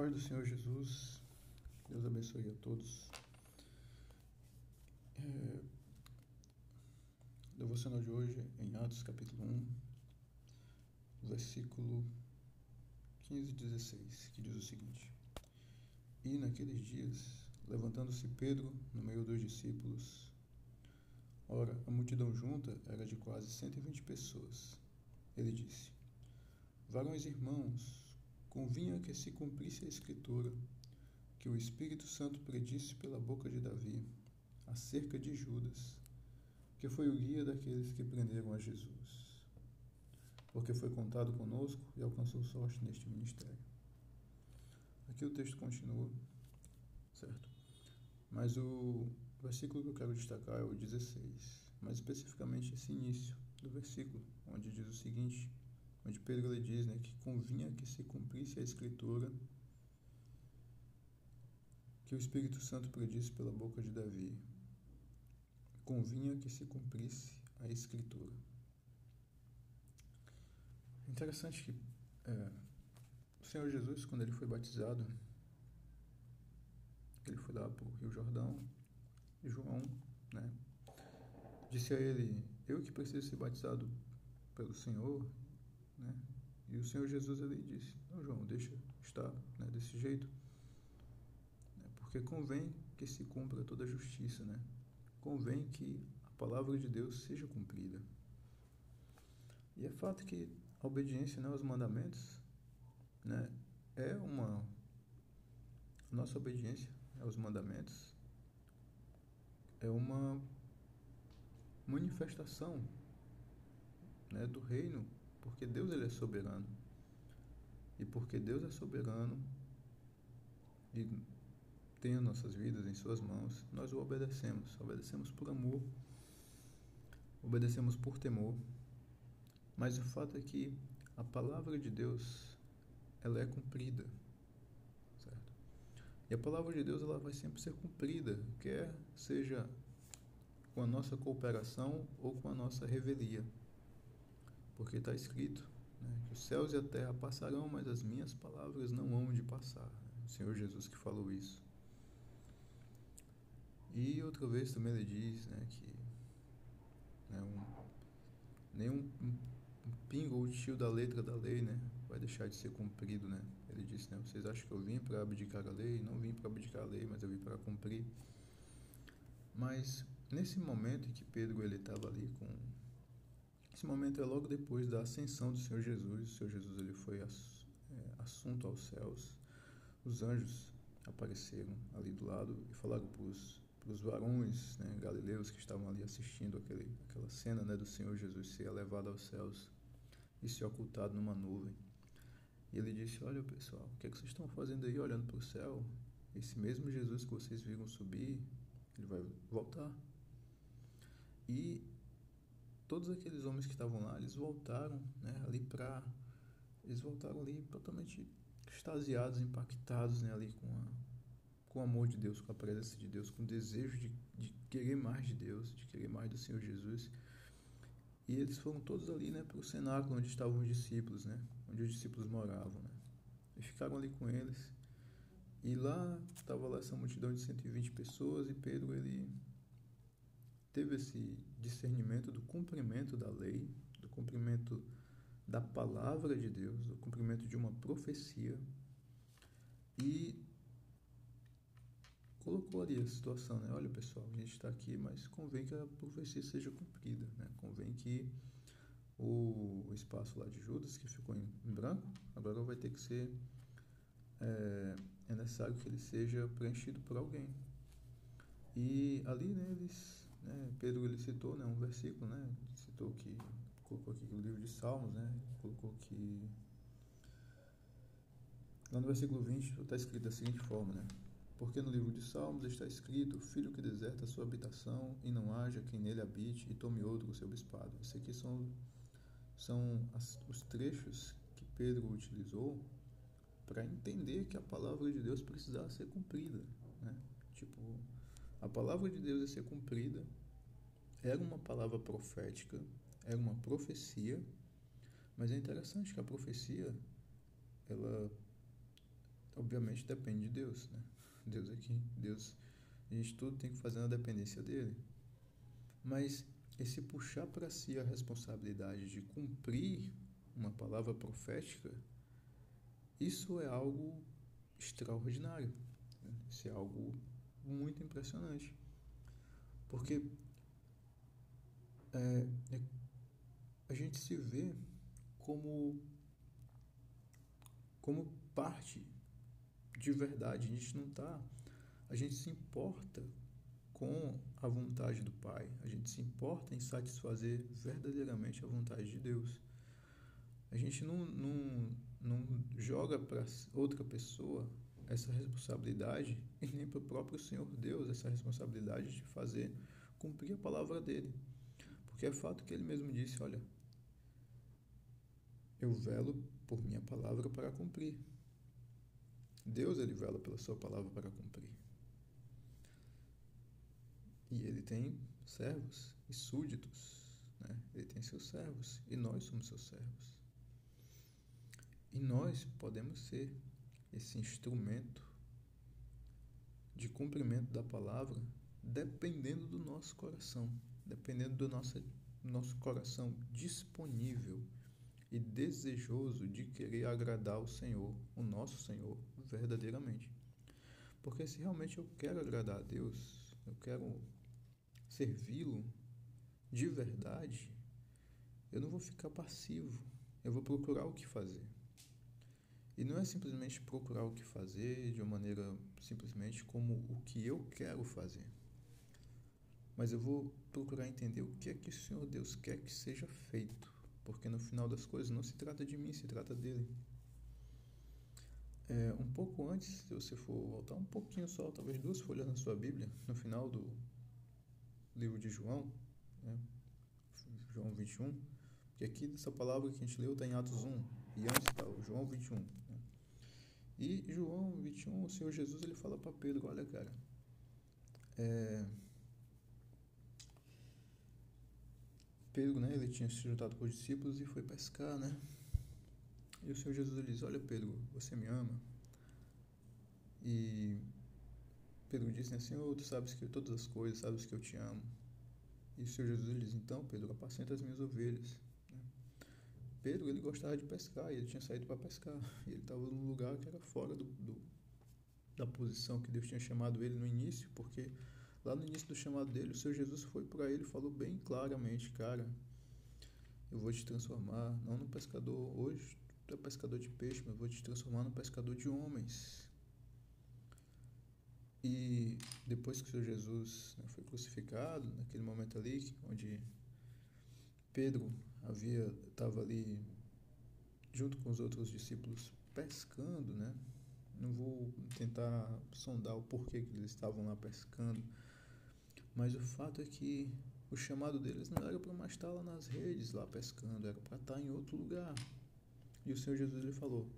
paz do Senhor Jesus, Deus abençoe a todos. É, devocional de hoje em Atos capítulo 1, versículo 15 e 16, que diz o seguinte: E naqueles dias, levantando-se Pedro no meio dos discípulos, ora, a multidão junta era de quase 120 pessoas. Ele disse: Varões irmãos, convinha que se cumprisse a Escritura, que o Espírito Santo predisse pela boca de Davi, acerca de Judas, que foi o guia daqueles que prenderam a Jesus, porque foi contado conosco e alcançou sorte neste ministério. Aqui o texto continua, certo? Mas o versículo que eu quero destacar é o 16, mais especificamente esse início do versículo, onde diz o seguinte: onde Pedro lhe diz né, que convinha que se cumprisse a escritura que o Espírito Santo predisse pela boca de Davi. Convinha que se cumprisse a escritura. Interessante que é, o Senhor Jesus, quando ele foi batizado, ele foi lá para o Rio Jordão, e João, né, disse a ele: Eu que preciso ser batizado pelo Senhor, né? E o Senhor Jesus ele disse: Não, João, deixa estar né, desse jeito, né? porque convém que se cumpra toda a justiça, né? convém que a palavra de Deus seja cumprida. E é fato que a obediência né, aos mandamentos né, é uma. Nossa obediência aos mandamentos é uma manifestação né, do reino porque Deus ele é soberano. E porque Deus é soberano e tem as nossas vidas em suas mãos, nós o obedecemos. Obedecemos por amor, obedecemos por temor. Mas o fato é que a palavra de Deus, ela é cumprida. Certo? E a palavra de Deus ela vai sempre ser cumprida, quer seja com a nossa cooperação ou com a nossa revelia porque está escrito né, que os céus e a terra passarão, mas as minhas palavras não hão de passar. Né? O Senhor Jesus que falou isso. E outra vez também ele diz né, que né, um, nenhum um, pingo ou tio da letra da lei né, vai deixar de ser cumprido. Né? Ele disse, né, vocês acham que eu vim para abdicar a lei? Não vim para abdicar a lei, mas eu vim para cumprir. Mas nesse momento em que Pedro ele estava ali com esse momento é logo depois da ascensão do Senhor Jesus. O Senhor Jesus ele foi é, assunto aos céus. Os anjos apareceram ali do lado e falaram para os varões né, galileus que estavam ali assistindo aquele, aquela cena né, do Senhor Jesus ser levado aos céus e ser ocultado numa nuvem. E ele disse: Olha, pessoal, o que, é que vocês estão fazendo aí olhando para o céu? Esse mesmo Jesus que vocês viram subir, ele vai voltar. E todos aqueles homens que estavam lá, eles voltaram, né, ali para eles voltaram ali totalmente extasiados, impactados, né, ali com a, com o amor de Deus, com a presença de Deus, com o desejo de, de querer mais de Deus, de querer mais do Senhor Jesus. E eles foram todos ali, né, para o cenáculo onde estavam os discípulos, né, onde os discípulos moravam, né. E ficaram ali com eles. E lá estava lá essa multidão de 120 pessoas e Pedro ele teve esse discernimento do cumprimento da lei, do cumprimento da palavra de Deus, do cumprimento de uma profecia e colocou ali a situação, né? Olha pessoal, a gente está aqui, mas convém que a profecia seja cumprida, né? Convém que o, espaço lá de Judas que ficou em, branco agora vai ter que ser é, é necessário que ele seja preenchido por alguém. E ali, né, eles né, Pedro ele citou né, um versículo, né, citou que colocou aqui o livro de Salmos, né, colocou que lá no versículo 20 está escrito da seguinte forma, né, porque no livro de Salmos está escrito: Filho que deserta a sua habitação e não haja quem nele habite e tome outro o seu bispado. Isso aqui são, são as, os trechos que Pedro utilizou para entender que a palavra de Deus precisava ser cumprida. Né? Tipo, a palavra de Deus ia ser cumprida, era uma palavra profética, era uma profecia, mas é interessante que a profecia, ela, obviamente depende de Deus, né? Deus aqui, Deus, a gente tudo tem que fazer na dependência dele. Mas esse puxar para si a responsabilidade de cumprir uma palavra profética, isso é algo extraordinário. Né? Isso é algo muito impressionante. Porque é, é, a gente se vê como, como parte de verdade. A gente não está. A gente se importa com a vontade do Pai. A gente se importa em satisfazer verdadeiramente a vontade de Deus. A gente não, não, não joga para outra pessoa essa responsabilidade e nem para o próprio Senhor Deus essa responsabilidade de fazer cumprir a palavra dele. Porque é fato que ele mesmo disse: Olha, eu velo por minha palavra para cumprir. Deus ele vela pela sua palavra para cumprir. E ele tem servos e súditos, né? Ele tem seus servos e nós somos seus servos. E nós podemos ser esse instrumento de cumprimento da palavra dependendo do nosso coração, dependendo do nosso, nosso coração disponível e desejoso de querer agradar o Senhor, o nosso Senhor, verdadeiramente. Porque se realmente eu quero agradar a Deus, eu quero servi-lo de verdade, eu não vou ficar passivo, eu vou procurar o que fazer. E não é simplesmente procurar o que fazer de uma maneira simplesmente como o que eu quero fazer. Mas eu vou procurar entender o que é que o Senhor Deus quer que seja feito. Porque no final das coisas não se trata de mim, se trata dele. É, um pouco antes, se você for voltar um pouquinho só, talvez duas folhas na sua Bíblia, no final do livro de João, né? João 21, que aqui dessa palavra que a gente leu está em Atos 1, e antes está o João 21. E João 21, o Senhor Jesus ele fala para Pedro: Olha, cara, é... Pedro, né, ele tinha se juntado com os discípulos e foi pescar, né? E o Senhor Jesus ele diz: Olha, Pedro, você me ama? E Pedro disse: né, Senhor, tu sabes que todas as coisas, sabes que eu te amo. E o Senhor Jesus ele diz: Então, Pedro, apacenta as minhas ovelhas. Pedro ele gostava de pescar e ele tinha saído para pescar. E ele estava num lugar que era fora do, do, da posição que Deus tinha chamado ele no início, porque lá no início do chamado dele, o Senhor Jesus foi para ele e falou bem claramente: Cara, eu vou te transformar, não no pescador, hoje tu é pescador de peixe, mas eu vou te transformar no pescador de homens. E depois que o Senhor Jesus né, foi crucificado, naquele momento ali, onde Pedro havia estava ali junto com os outros discípulos pescando, né? Não vou tentar sondar o porquê que eles estavam lá pescando, mas o fato é que o chamado deles não era para mais estar lá nas redes, lá pescando, era para estar em outro lugar. E o Senhor Jesus ele falou: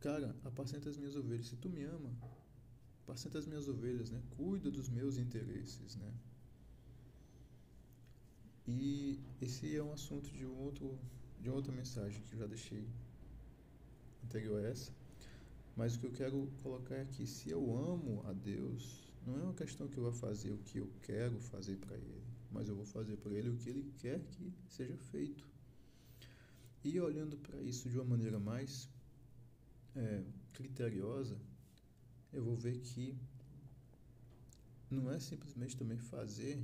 Cara, apacenta as minhas ovelhas. Se tu me ama, apacenta as minhas ovelhas, né? Cuida dos meus interesses, né? E esse é um assunto de um outro de outra mensagem que eu já deixei anterior a essa. Mas o que eu quero colocar é que se eu amo a Deus, não é uma questão que eu vou fazer o que eu quero fazer para Ele, mas eu vou fazer para Ele o que Ele quer que seja feito. E olhando para isso de uma maneira mais é, criteriosa, eu vou ver que não é simplesmente também fazer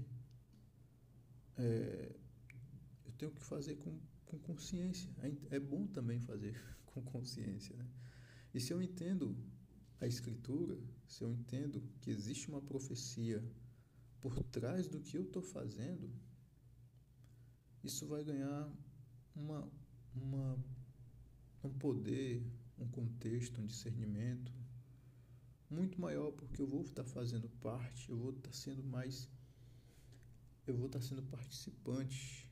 é, eu tenho que fazer com, com consciência. É, é bom também fazer com consciência. Né? E se eu entendo a Escritura, se eu entendo que existe uma profecia por trás do que eu estou fazendo, isso vai ganhar uma, uma, um poder, um contexto, um discernimento muito maior, porque eu vou estar fazendo parte, eu vou estar sendo mais eu vou estar sendo participante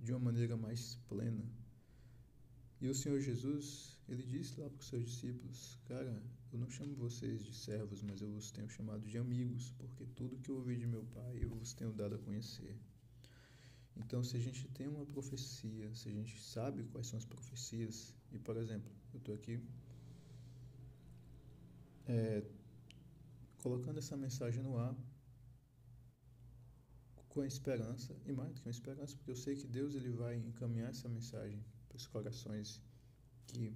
de uma maneira mais plena. E o Senhor Jesus, ele disse lá para os seus discípulos: Cara, eu não chamo vocês de servos, mas eu vos tenho chamado de amigos, porque tudo que eu ouvi de meu Pai eu vos tenho dado a conhecer. Então, se a gente tem uma profecia, se a gente sabe quais são as profecias, e por exemplo, eu estou aqui é, colocando essa mensagem no ar com a esperança, e mais do que uma esperança, porque eu sei que Deus ele vai encaminhar essa mensagem para os corações que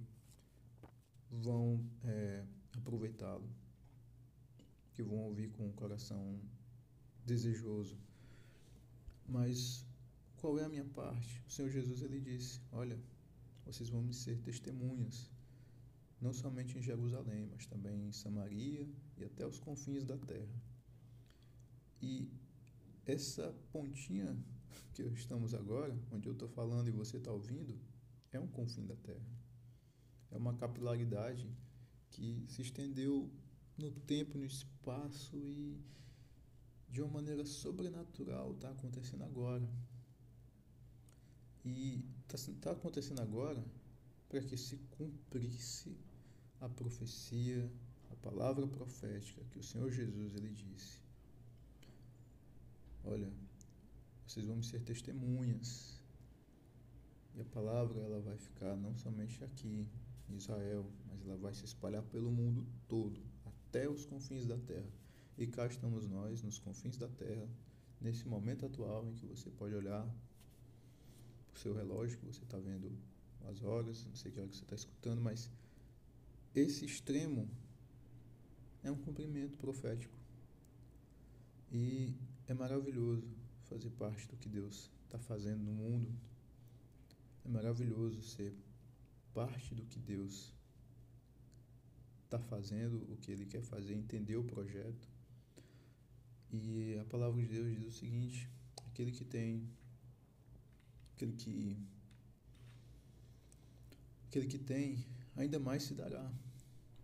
vão é, aproveitá-lo, que vão ouvir com o coração desejoso. Mas qual é a minha parte? O Senhor Jesus ele disse: Olha, vocês vão me ser testemunhas, não somente em Jerusalém, mas também em Samaria e até os confins da terra. E essa pontinha que estamos agora, onde eu estou falando e você está ouvindo, é um confim da terra. É uma capilaridade que se estendeu no tempo, no espaço e de uma maneira sobrenatural está acontecendo agora. E está tá acontecendo agora para que se cumprisse a profecia, a palavra profética que o Senhor Jesus ele disse. Olha, vocês vão ser testemunhas. E a palavra ela vai ficar não somente aqui em Israel, mas ela vai se espalhar pelo mundo todo, até os confins da terra. E cá estamos nós, nos confins da terra, nesse momento atual em que você pode olhar o seu relógio, que você está vendo as horas, não sei que hora que você está escutando, mas esse extremo é um cumprimento profético. E é maravilhoso fazer parte do que Deus está fazendo no mundo. É maravilhoso ser parte do que Deus está fazendo, o que Ele quer fazer, entender o projeto. E a palavra de Deus diz o seguinte: aquele que tem aquele que aquele que tem ainda mais se dará.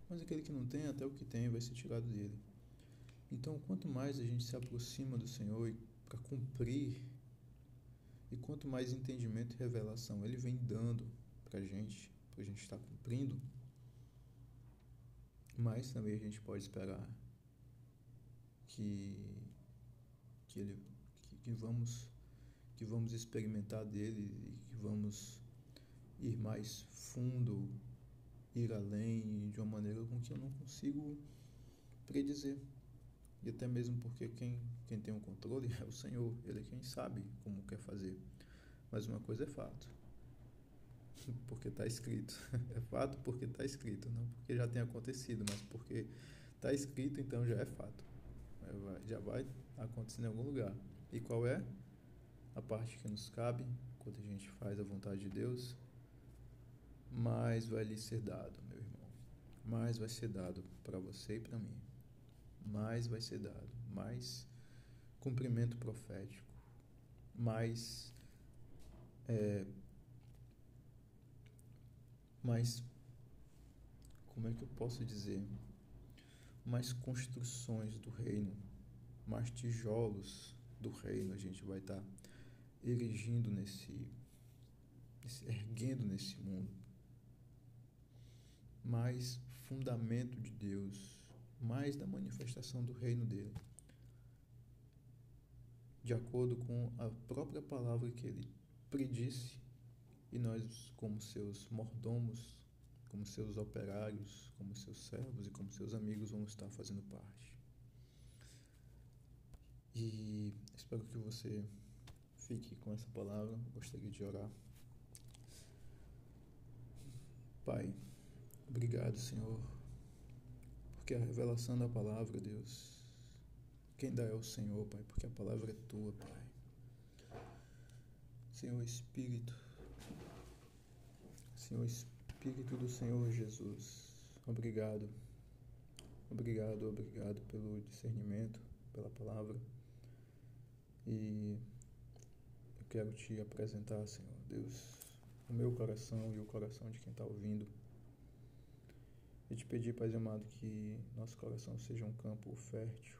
Mas aquele que não tem, até o que tem vai ser tirado dele. Então, quanto mais a gente se aproxima do Senhor para cumprir, e quanto mais entendimento e revelação Ele vem dando para a gente, para a gente estar cumprindo, mais também a gente pode esperar que, que, ele, que, que vamos que vamos experimentar dele e que vamos ir mais fundo, ir além de uma maneira com que eu não consigo predizer. E até mesmo porque quem, quem tem o controle é o Senhor, Ele é quem sabe como quer fazer. Mas uma coisa é fato, porque está escrito. É fato porque está escrito, não porque já tem acontecido, mas porque está escrito, então já é fato. Já vai acontecer em algum lugar. E qual é? a parte que nos cabe, quando a gente faz a vontade de Deus, mais vai lhe ser dado, meu irmão. Mais vai ser dado para você e para mim. Mais vai ser dado, mais cumprimento profético, mais é, mais como é que eu posso dizer? Mais construções do reino, mais tijolos do reino a gente vai estar tá erigindo nesse, nesse, erguendo nesse mundo. Mais fundamento de Deus, mais da manifestação do reino dele. De acordo com a própria palavra que ele predisse, e nós, como seus mordomos, como seus operários, como seus servos e como seus amigos, vamos estar fazendo parte. E espero que você fique com essa palavra. Gostaria de orar. Pai, obrigado, Senhor, porque a revelação da palavra, Deus, quem dá é o Senhor, Pai, porque a palavra é tua, Pai. Senhor Espírito, Senhor Espírito do Senhor Jesus, obrigado, obrigado, obrigado pelo discernimento, pela palavra. E quero te apresentar, Senhor Deus, o meu coração e o coração de quem está ouvindo. E te pedir, Pai amado, que nosso coração seja um campo fértil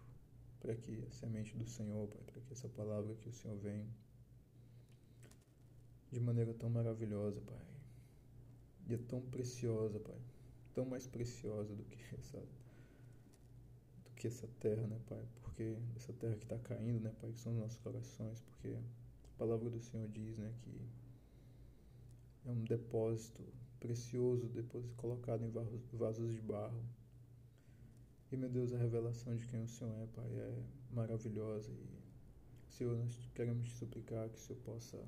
para que a semente do Senhor, Pai, para que essa palavra que o Senhor vem de maneira tão maravilhosa, Pai, e é tão preciosa, Pai, tão mais preciosa do que essa do que essa terra, né, Pai? Porque essa terra que está caindo, né, Pai, que são os nossos corações, porque palavra do Senhor diz né, que é um depósito precioso, depois colocado em vasos de barro. E, meu Deus, a revelação de quem o Senhor é, Pai, é maravilhosa. E, Senhor, nós queremos te suplicar que o Senhor possa,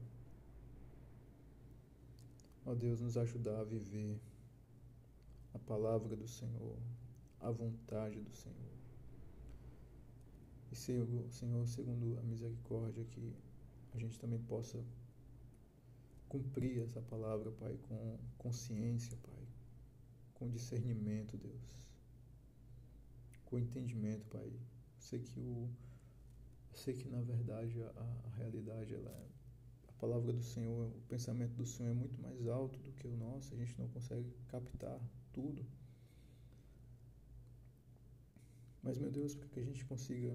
ó Deus, nos ajudar a viver a palavra do Senhor, a vontade do Senhor. E, Senhor, Senhor, segundo a misericórdia, que a gente também possa cumprir essa palavra, Pai, com consciência, Pai, com discernimento, Deus, com entendimento, Pai. Eu sei que o eu sei que na verdade a, a realidade ela é, a palavra do Senhor, o pensamento do Senhor é muito mais alto do que o nosso, a gente não consegue captar tudo. Mas meu Deus, para que a gente consiga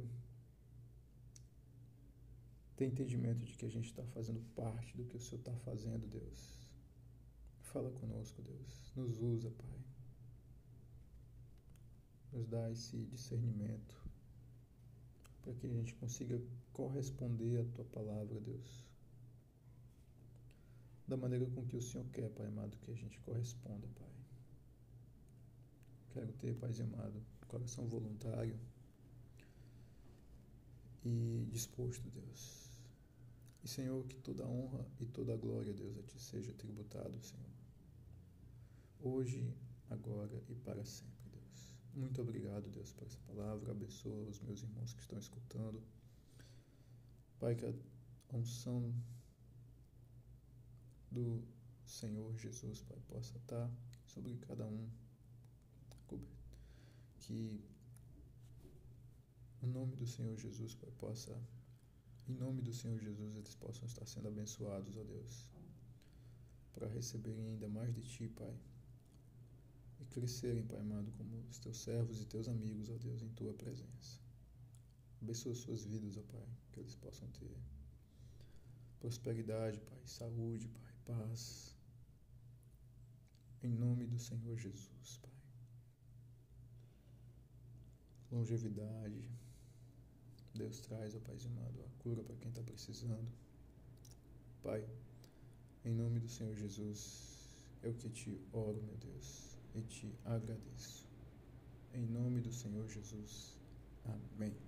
ter entendimento de que a gente está fazendo parte do que o Senhor está fazendo, Deus. Fala conosco, Deus. Nos usa, Pai. Nos dá esse discernimento para que a gente consiga corresponder à Tua palavra, Deus. Da maneira com que o Senhor quer, Pai amado, que a gente corresponda, Pai. Quero ter, Pai amado, coração voluntário e disposto, Deus e, Senhor, que toda honra e toda glória, Deus, a Ti seja tributado, Senhor. Hoje, agora e para sempre, Deus. Muito obrigado, Deus, por essa palavra. Abençoa os meus irmãos que estão escutando. Pai, que a unção do Senhor Jesus, Pai, possa estar sobre cada um. Que o nome do Senhor Jesus, Pai, possa em nome do Senhor Jesus, eles possam estar sendo abençoados, ó Deus, para receberem ainda mais de Ti, Pai, e crescerem, Pai amado, como os Teus servos e Teus amigos, ó Deus, em Tua presença. Abençoa suas vidas, ó Pai, que eles possam ter prosperidade, Pai, saúde, Pai, paz. Em nome do Senhor Jesus, Pai. Longevidade Deus traz, ó Pai amado, a cura para quem está precisando. Pai, em nome do Senhor Jesus, eu que te oro, meu Deus, e te agradeço. Em nome do Senhor Jesus. Amém.